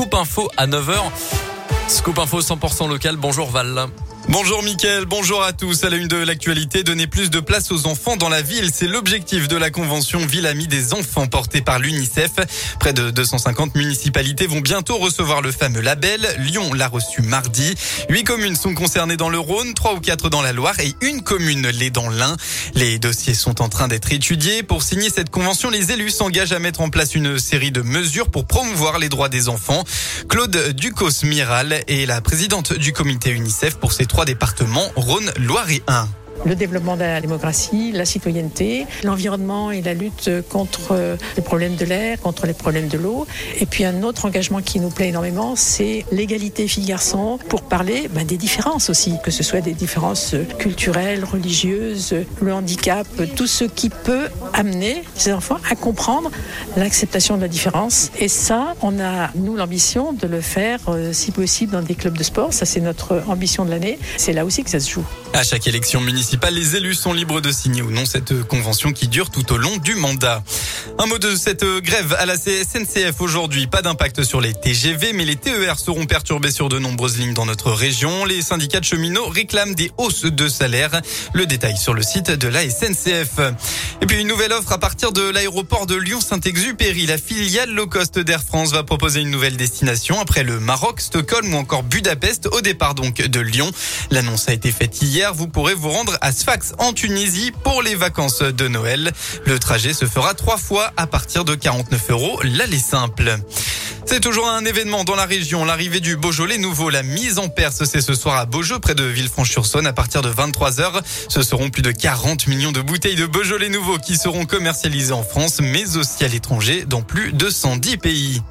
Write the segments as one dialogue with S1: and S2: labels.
S1: Scoop Info à 9h. Scoop Info 100% local. Bonjour Val.
S2: Bonjour Mickaël, bonjour à tous. À la une de l'actualité, donner plus de place aux enfants dans la ville, c'est l'objectif de la convention Ville Amie des enfants portée par l'UNICEF. Près de 250 municipalités vont bientôt recevoir le fameux label. Lyon l'a reçu mardi. Huit communes sont concernées dans le Rhône, trois ou quatre dans la Loire et une commune l'est dans l'Ain. Les dossiers sont en train d'être étudiés. Pour signer cette convention, les élus s'engagent à mettre en place une série de mesures pour promouvoir les droits des enfants. Claude Ducos-Miral est la présidente du comité UNICEF pour ces trois départements, Rhône, Loire et 1
S3: le développement de la démocratie, la citoyenneté, l'environnement et la lutte contre les problèmes de l'air, contre les problèmes de l'eau. Et puis un autre engagement qui nous plaît énormément, c'est l'égalité filles-garçons pour parler ben, des différences aussi, que ce soit des différences culturelles, religieuses, le handicap, tout ce qui peut amener ces enfants à comprendre l'acceptation de la différence. Et ça, on a, nous, l'ambition de le faire, euh, si possible, dans des clubs de sport. Ça, c'est notre ambition de l'année. C'est là aussi que ça se joue.
S2: À chaque élection municipale, les élus sont libres de signer ou non cette convention qui dure tout au long du mandat. Un mot de cette grève à la SNCF aujourd'hui. Pas d'impact sur les TGV, mais les TER seront perturbés sur de nombreuses lignes dans notre région. Les syndicats de cheminots réclament des hausses de salaire. Le détail sur le site de la SNCF. Et puis une nouvelle offre à partir de l'aéroport de Lyon-Saint-Exupéry. La filiale low cost d'Air France va proposer une nouvelle destination après le Maroc, Stockholm ou encore Budapest au départ donc de Lyon. L'annonce a été faite hier vous pourrez vous rendre à Sfax en Tunisie pour les vacances de Noël. Le trajet se fera trois fois à partir de 49 euros l'aller simple. C'est toujours un événement dans la région. L'arrivée du Beaujolais nouveau, la mise en Perse, c'est ce soir à Beaujeu, près de Villefranche-sur-Saône, à partir de 23 h Ce seront plus de 40 millions de bouteilles de Beaujolais nouveau qui seront commercialisées en France, mais aussi à l'étranger, dans plus de 110 pays.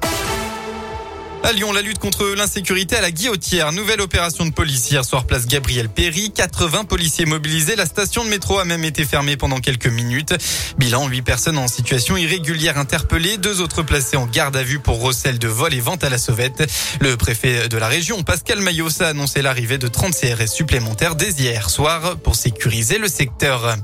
S2: À Lyon, la lutte contre l'insécurité à la guillotière. Nouvelle opération de police hier soir place Gabriel Péry. 80 policiers mobilisés. La station de métro a même été fermée pendant quelques minutes. Bilan, 8 personnes en situation irrégulière interpellées. Deux autres placées en garde à vue pour recel de vol et vente à la sauvette. Le préfet de la région, Pascal Mayos, a annoncé l'arrivée de 30 CRS supplémentaires dès hier soir pour sécuriser le secteur.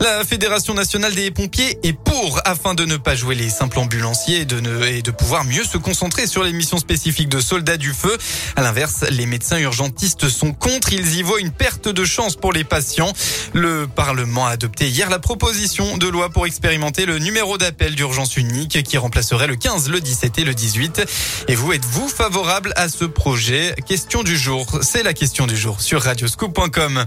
S2: La Fédération nationale des pompiers est pour afin de ne pas jouer les simples ambulanciers et de, ne, et de pouvoir mieux se concentrer sur les missions spécifiques de soldats du feu. À l'inverse, les médecins urgentistes sont contre. Ils y voient une perte de chance pour les patients. Le Parlement a adopté hier la proposition de loi pour expérimenter le numéro d'appel d'urgence unique qui remplacerait le 15, le 17 et le 18. Et vous, êtes-vous favorable à ce projet? Question du jour. C'est la question du jour sur radioscoop.com.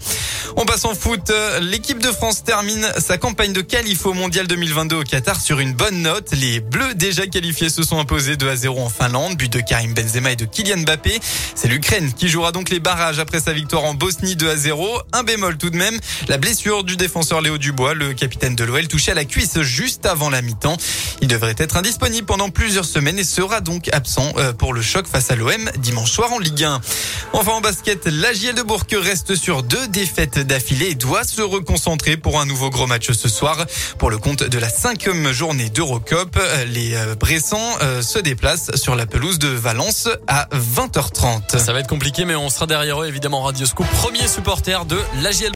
S2: On passe en foot. L'équipe de France termine sa campagne de qualif au mondial 2022 au Qatar sur une bonne note. Les Bleus déjà qualifiés se sont imposés 2 à 0 en Finlande, but de Karim Benzema et de Kylian Mbappé. C'est l'Ukraine qui jouera donc les barrages après sa victoire en Bosnie 2 à 0. Un bémol tout de même, la blessure du défenseur Léo Dubois, le capitaine de l'OL, touché à la cuisse juste avant la mi-temps. Il devrait être indisponible pendant plusieurs semaines et sera donc absent euh, pour le choc face à l'OM dimanche soir en Ligue 1. Enfin en basket, la JL de Bourg reste sur deux défaites d'affilée et doit se reconcentrer pour un nouveau gros match ce soir. Pour le compte de la cinquième journée d'Eurocup, les euh, Bressans euh, se déplacent sur la pelouse de Valence à 20h30.
S1: Ça va être compliqué, mais on sera derrière eux, évidemment, Radio Scoop, premier supporter de l'AGL.